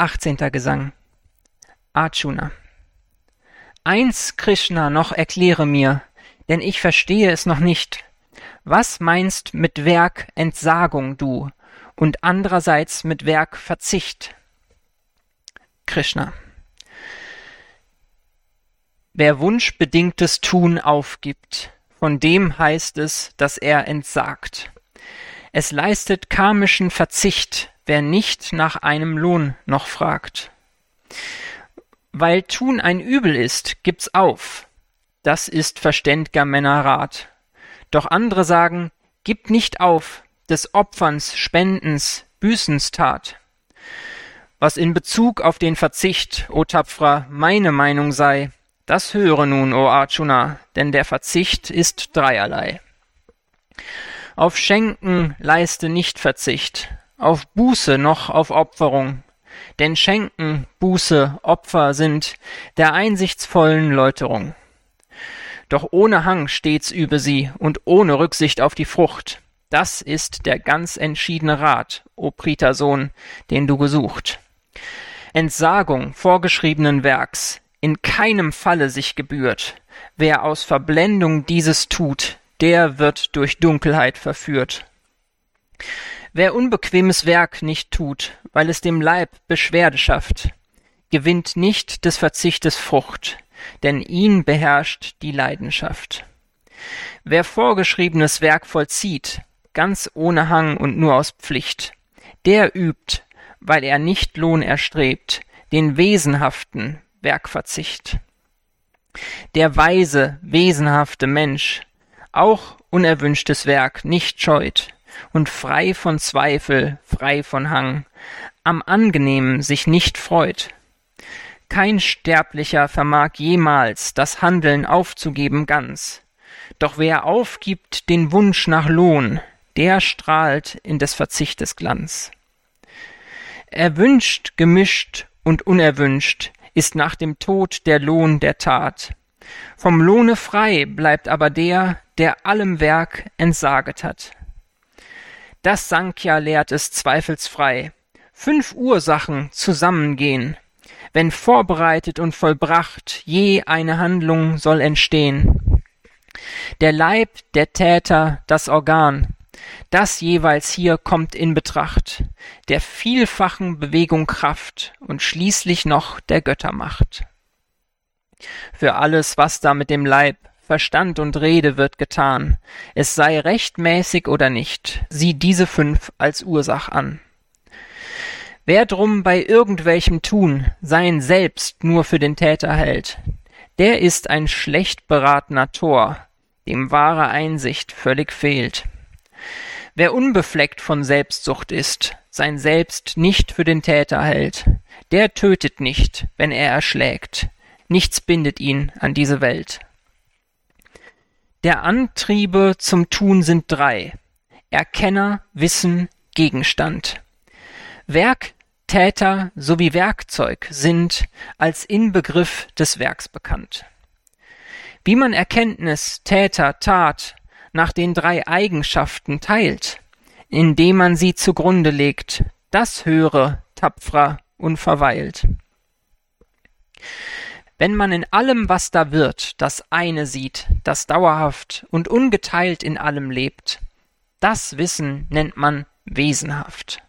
18. Gesang Arjuna Eins, Krishna, noch erkläre mir, denn ich verstehe es noch nicht. Was meinst mit Werk Entsagung du und andererseits mit Werk Verzicht? Krishna Wer wunschbedingtes Tun aufgibt, von dem heißt es, dass er entsagt. Es leistet karmischen Verzicht, wer nicht nach einem Lohn noch fragt. Weil Tun ein Übel ist, gibt's auf. Das ist verständger Männer Rat. Doch andere sagen, gib nicht auf, des Opferns, Spendens, Büßens Tat. Was in Bezug auf den Verzicht, o Tapfrer, meine Meinung sei, das höre nun, o Arjuna, denn der Verzicht ist dreierlei. Auf Schenken leiste nicht Verzicht, auf Buße noch auf Opferung, denn Schenken, Buße, Opfer sind der einsichtsvollen Läuterung. Doch ohne Hang stets übe sie und ohne Rücksicht auf die Frucht. Das ist der ganz entschiedene Rat, o Prita-Sohn, den du gesucht. Entsagung vorgeschriebenen Werks in keinem Falle sich gebührt. Wer aus Verblendung dieses tut, der wird durch Dunkelheit verführt. Wer unbequemes Werk nicht tut, weil es dem Leib Beschwerde schafft, gewinnt nicht des Verzichtes Frucht, denn ihn beherrscht die Leidenschaft. Wer vorgeschriebenes Werk vollzieht, ganz ohne Hang und nur aus Pflicht, der übt, weil er nicht Lohn erstrebt, den wesenhaften Werkverzicht. Der weise, wesenhafte Mensch auch unerwünschtes Werk nicht scheut, und frei von Zweifel, frei von Hang, am Angenehmen sich nicht freut. Kein Sterblicher vermag jemals das Handeln aufzugeben ganz, doch wer aufgibt den Wunsch nach Lohn, der strahlt in des Verzichtes Glanz. Erwünscht, gemischt und unerwünscht ist nach dem Tod der Lohn der Tat. Vom Lohne frei bleibt aber der, der allem Werk entsaget hat. Das Sankhya lehrt es zweifelsfrei. Fünf Ursachen zusammengehen. Wenn vorbereitet und vollbracht je eine Handlung soll entstehen. Der Leib, der Täter, das Organ, das jeweils hier kommt in Betracht, der vielfachen Bewegung Kraft und schließlich noch der Göttermacht. Für alles, was da mit dem Leib, Verstand und Rede wird getan, es sei rechtmäßig oder nicht, sieh diese fünf als Ursach an. Wer drum bei irgendwelchem Tun sein Selbst nur für den Täter hält, der ist ein schlecht beratener Tor, dem wahre Einsicht völlig fehlt. Wer unbefleckt von Selbstsucht ist, sein Selbst nicht für den Täter hält, der tötet nicht, wenn er erschlägt. Nichts bindet ihn an diese Welt. Der Antriebe zum Tun sind drei. Erkenner, Wissen, Gegenstand. Werk, Täter sowie Werkzeug sind als Inbegriff des Werks bekannt. Wie man Erkenntnis, Täter, Tat nach den drei Eigenschaften teilt, indem man sie zugrunde legt, das höre, tapfrer, unverweilt. Wenn man in allem, was da wird, das eine sieht, das dauerhaft und ungeteilt in allem lebt, das Wissen nennt man wesenhaft.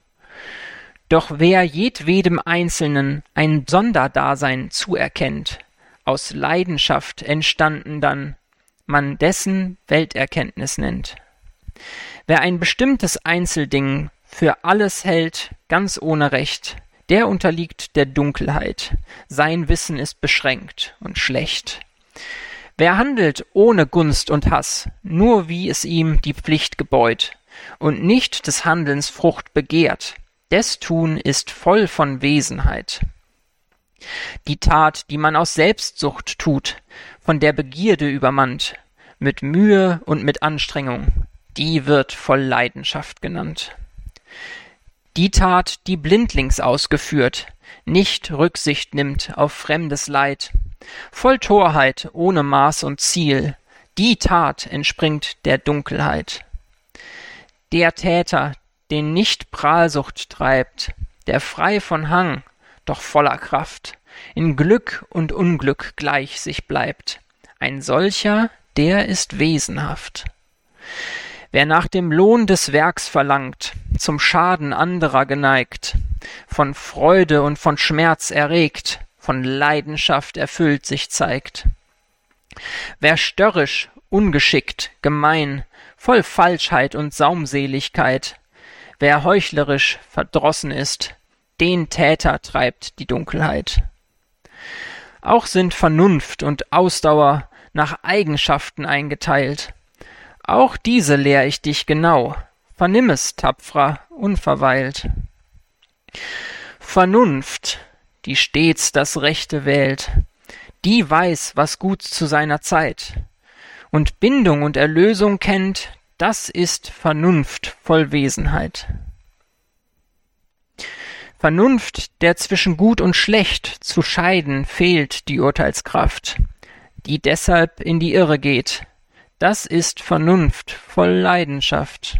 Doch wer jedwedem Einzelnen ein Sonderdasein zuerkennt, aus Leidenschaft entstanden dann, man dessen Welterkenntnis nennt. Wer ein bestimmtes Einzelding für alles hält, ganz ohne Recht, der unterliegt der Dunkelheit, sein Wissen ist beschränkt und schlecht. Wer handelt ohne Gunst und Hass, nur wie es ihm die Pflicht gebeut, und nicht des Handelns Frucht begehrt, des Tun ist voll von Wesenheit. Die Tat, die man aus Selbstsucht tut, von der Begierde übermannt, mit Mühe und mit Anstrengung, die wird voll Leidenschaft genannt. Die Tat, die blindlings ausgeführt, nicht Rücksicht nimmt auf fremdes Leid, voll Torheit, ohne Maß und Ziel, die Tat entspringt der Dunkelheit. Der Täter, den nicht Prahlsucht treibt, der frei von Hang, doch voller Kraft, in Glück und Unglück gleich sich bleibt. Ein solcher, der ist wesenhaft. Wer nach dem Lohn des Werks verlangt, zum Schaden anderer geneigt, von Freude und von Schmerz erregt, von Leidenschaft erfüllt sich zeigt. Wer störrisch, ungeschickt, gemein, voll Falschheit und Saumseligkeit, wer heuchlerisch, verdrossen ist, den Täter treibt die Dunkelheit. Auch sind Vernunft und Ausdauer nach Eigenschaften eingeteilt. Auch diese lehr ich dich genau. Vernimm es, tapfrer, unverweilt. Vernunft, die stets das Rechte wählt, die weiß, was gut zu seiner Zeit, und Bindung und Erlösung kennt, das ist Vernunft voll Wesenheit. Vernunft, der zwischen gut und schlecht zu scheiden fehlt die Urteilskraft, die deshalb in die Irre geht, das ist Vernunft voll Leidenschaft.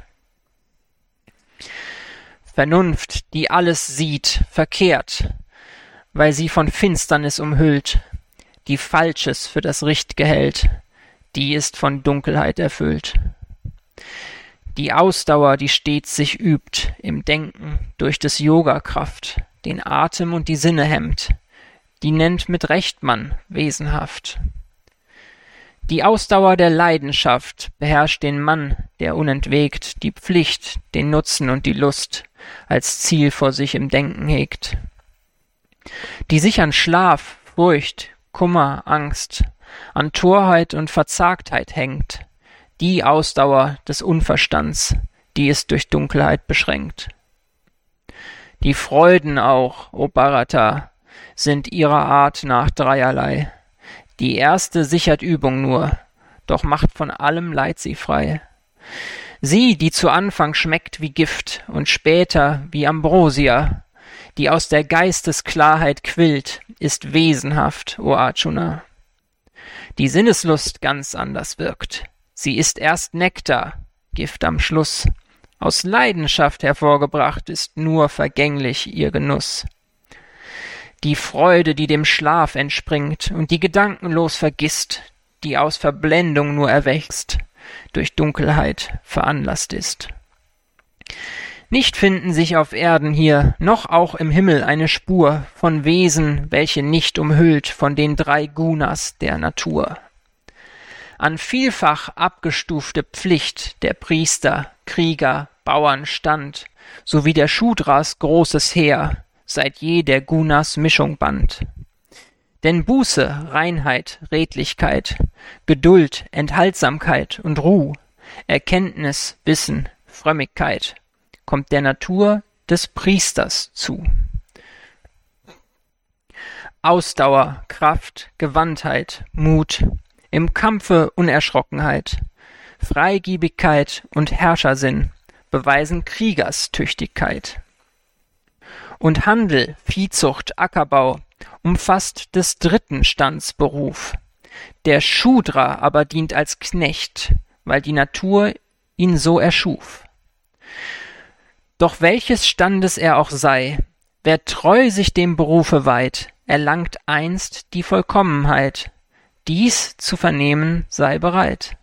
Vernunft, die alles sieht, verkehrt, weil sie von Finsternis umhüllt, die Falsches für das Richtge hält, die ist von Dunkelheit erfüllt. Die Ausdauer, die stets sich übt im Denken durch des Yoga Kraft, den Atem und die Sinne hemmt, die nennt mit Recht man wesenhaft. Die Ausdauer der Leidenschaft beherrscht den Mann, der unentwegt die Pflicht, den Nutzen und die Lust als Ziel vor sich im Denken hegt. Die sich an Schlaf, Furcht, Kummer, Angst, an Torheit und Verzagtheit hängt, die Ausdauer des Unverstands, die ist durch Dunkelheit beschränkt. Die Freuden auch, o Bharata, sind ihrer Art nach dreierlei. Die erste sichert Übung nur, doch macht von allem Leid sie frei. Sie, die zu Anfang schmeckt wie Gift und später wie Ambrosia, die aus der Geistesklarheit quillt, ist wesenhaft, o Arjuna. Die Sinneslust ganz anders wirkt. Sie ist erst Nektar, Gift am Schluss. Aus Leidenschaft hervorgebracht ist nur vergänglich ihr Genuss. Die Freude, die dem Schlaf entspringt und die gedankenlos vergisst, die aus Verblendung nur erwächst, durch Dunkelheit veranlasst ist. Nicht finden sich auf Erden hier, noch auch im Himmel eine Spur von Wesen, welche nicht umhüllt von den drei Gunas der Natur. An vielfach abgestufte Pflicht der Priester, Krieger, Bauern stand, sowie der Shudras großes Heer, seit je der Gunas Mischung band. Denn Buße, Reinheit, Redlichkeit, Geduld, Enthaltsamkeit und Ruh, Erkenntnis, Wissen, Frömmigkeit kommt der Natur des Priesters zu. Ausdauer, Kraft, Gewandtheit, Mut, im Kampfe Unerschrockenheit, Freigiebigkeit und Herrschersinn beweisen Kriegerstüchtigkeit. Und Handel, Viehzucht, Ackerbau umfasst des dritten Stands Beruf. Der Schudra aber dient als Knecht, weil die Natur ihn so erschuf. Doch welches Standes er auch sei, wer treu sich dem Berufe weiht, erlangt einst die Vollkommenheit. Dies zu vernehmen sei bereit.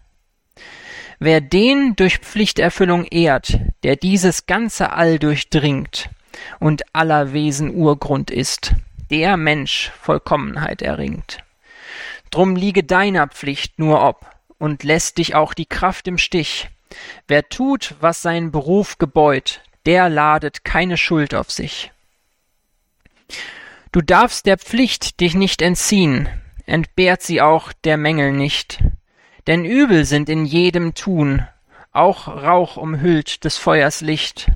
Wer den durch Pflichterfüllung ehrt, der dieses ganze All durchdringt und aller Wesen Urgrund ist, der Mensch Vollkommenheit erringt. Drum liege deiner Pflicht nur ob und lässt dich auch die Kraft im Stich. Wer tut, was sein Beruf gebeut, der ladet keine Schuld auf sich. Du darfst der Pflicht dich nicht entziehen, entbehrt sie auch der Mängel nicht. Denn Übel sind in jedem Tun, auch Rauch umhüllt des Feuers Licht.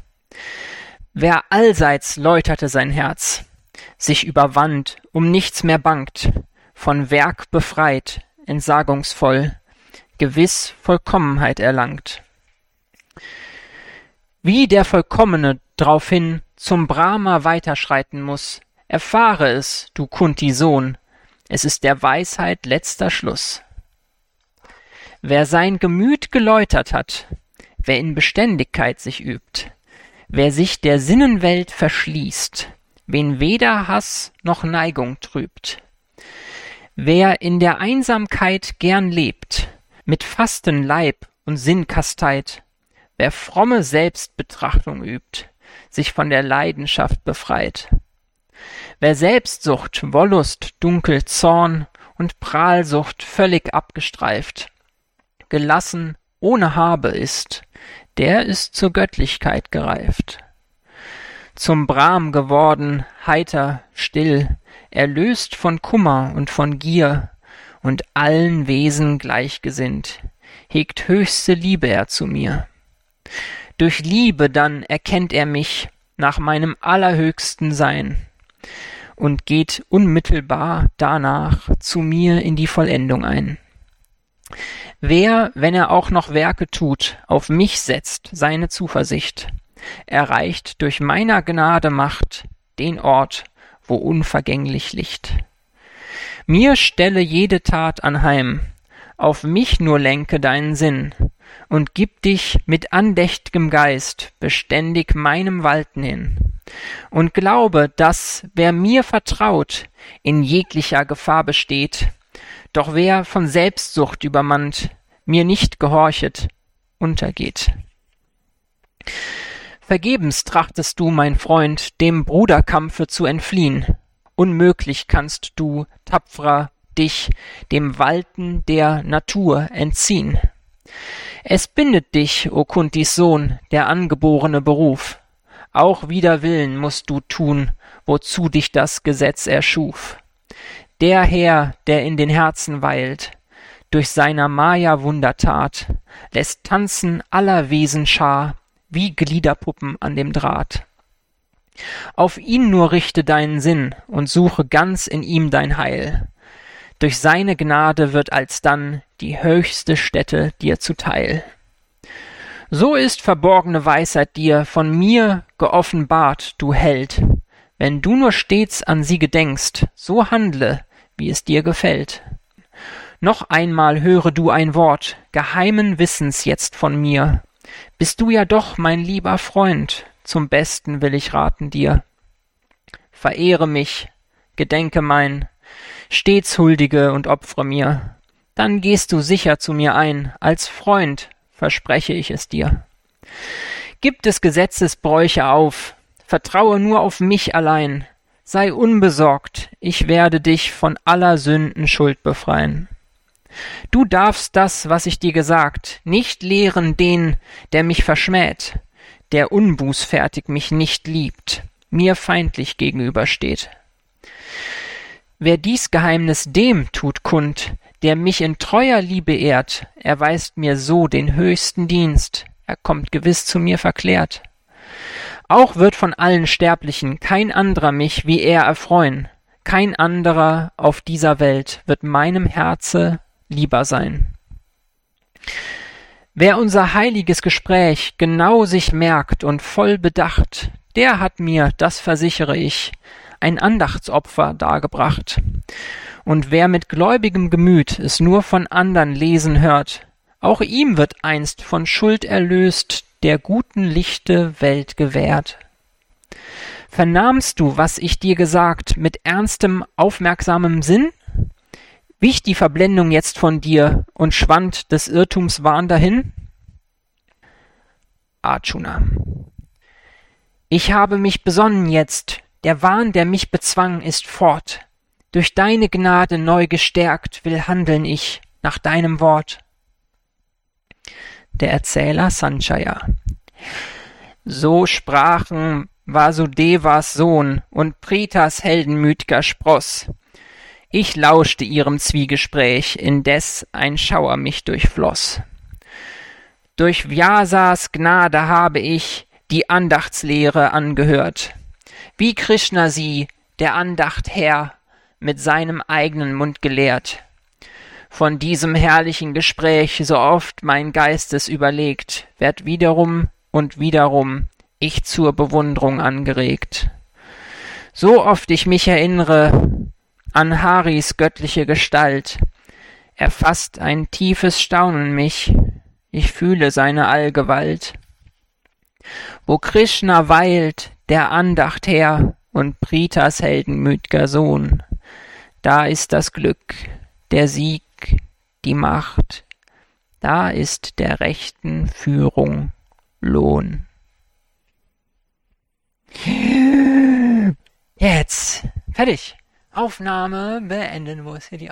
Wer allseits läuterte sein Herz, sich überwand, um nichts mehr bangt, von Werk befreit, entsagungsvoll, gewiss Vollkommenheit erlangt. Wie der Vollkommene draufhin zum Brahma weiterschreiten muss, erfahre es, du Kunti Sohn, es ist der Weisheit letzter Schluss. Wer sein Gemüt geläutert hat, wer in Beständigkeit sich übt, wer sich der Sinnenwelt verschließt, wen weder Hass noch Neigung trübt. Wer in der Einsamkeit gern lebt, mit Fasten Leib und Sinn kasteit, wer fromme Selbstbetrachtung übt, sich von der Leidenschaft befreit. Wer Selbstsucht, Wollust, Dunkel, Zorn und Prahlsucht völlig abgestreift, gelassen, ohne Habe ist, der ist zur Göttlichkeit gereift. Zum Brahm geworden, heiter, still, erlöst von Kummer und von Gier und allen Wesen gleichgesinnt, hegt höchste Liebe er zu mir. Durch Liebe dann erkennt er mich nach meinem allerhöchsten Sein und geht unmittelbar danach zu mir in die Vollendung ein. Wer, wenn er auch noch Werke tut, auf mich setzt seine Zuversicht, erreicht durch meiner Gnade Macht den Ort, wo unvergänglich Licht. Mir stelle jede Tat anheim, auf mich nur lenke deinen Sinn und gib dich mit andächt'gem Geist beständig meinem Walten hin und glaube, dass, wer mir vertraut, in jeglicher Gefahr besteht, doch wer von Selbstsucht übermannt, mir nicht gehorchet, untergeht. Vergebens trachtest du, mein Freund, dem Bruderkampfe zu entfliehen. Unmöglich kannst du, tapferer, dich dem Walten der Natur entziehen. Es bindet dich, o Kuntis Sohn, der angeborene Beruf. Auch wider Willen musst du tun, wozu dich das Gesetz erschuf. Der Herr, der in den Herzen weilt, durch seiner Maya Wundertat, lässt tanzen aller Wesen Schar, wie Gliederpuppen an dem Draht. Auf ihn nur richte deinen Sinn und suche ganz in ihm dein Heil. Durch seine Gnade wird alsdann die höchste Stätte dir zuteil. So ist verborgene Weisheit dir von mir geoffenbart, du Held. Wenn du nur stets an sie gedenkst, so handle, wie es dir gefällt. Noch einmal höre du ein Wort geheimen Wissens jetzt von mir. Bist du ja doch mein lieber Freund, zum Besten will ich raten dir. Verehre mich, gedenke mein, stets huldige und opfre mir. Dann gehst du sicher zu mir ein, als Freund, verspreche ich es dir. Gib des Gesetzes Bräuche auf, vertraue nur auf mich allein, sei unbesorgt, ich werde dich von aller Sünden Schuld befreien. Du darfst das, was ich dir gesagt, nicht lehren den, der mich verschmäht, der unbußfertig mich nicht liebt, mir feindlich gegenübersteht. Wer dies Geheimnis dem tut kund, der mich in treuer Liebe ehrt, erweist mir so den höchsten Dienst, er kommt gewiss zu mir verklärt. Auch wird von allen Sterblichen kein anderer mich wie er erfreuen, kein anderer auf dieser Welt wird meinem Herze lieber sein. Wer unser heiliges Gespräch genau sich merkt und voll bedacht, der hat mir, das versichere ich, ein Andachtsopfer dargebracht. Und wer mit gläubigem Gemüt es nur von andern lesen hört, auch ihm wird einst von Schuld erlöst der guten Lichte Welt gewährt. Vernahmst du, was ich dir gesagt, mit ernstem, aufmerksamem Sinn? Wich die Verblendung jetzt von dir und schwand des Irrtums Wahn dahin? Arjuna. Ich habe mich besonnen jetzt, der Wahn, der mich bezwang, ist fort. Durch deine Gnade neu gestärkt will handeln ich nach deinem Wort. Der Erzähler Sanjaya. So sprachen Vasudevas Sohn und Pritas heldenmütger Spross. Ich lauschte ihrem Zwiegespräch, indes ein Schauer mich durchfloß. Durch Vyasas Gnade habe ich die Andachtslehre angehört, wie Krishna sie, der Andacht Herr, mit seinem eigenen Mund gelehrt. Von diesem herrlichen Gespräch, so oft mein Geistes überlegt, werd wiederum und wiederum ich zur Bewundrung angeregt. So oft ich mich erinnere, an Haris göttliche Gestalt. Erfasst ein tiefes Staunen mich, ich fühle seine Allgewalt. Wo Krishna weilt, der Andacht her, und Britas heldenmüt'ger Sohn. Da ist das Glück, der Sieg, die Macht, da ist der rechten Führung Lohn. Jetzt. Fertig. Aufnahme beenden. Wo ist hier die?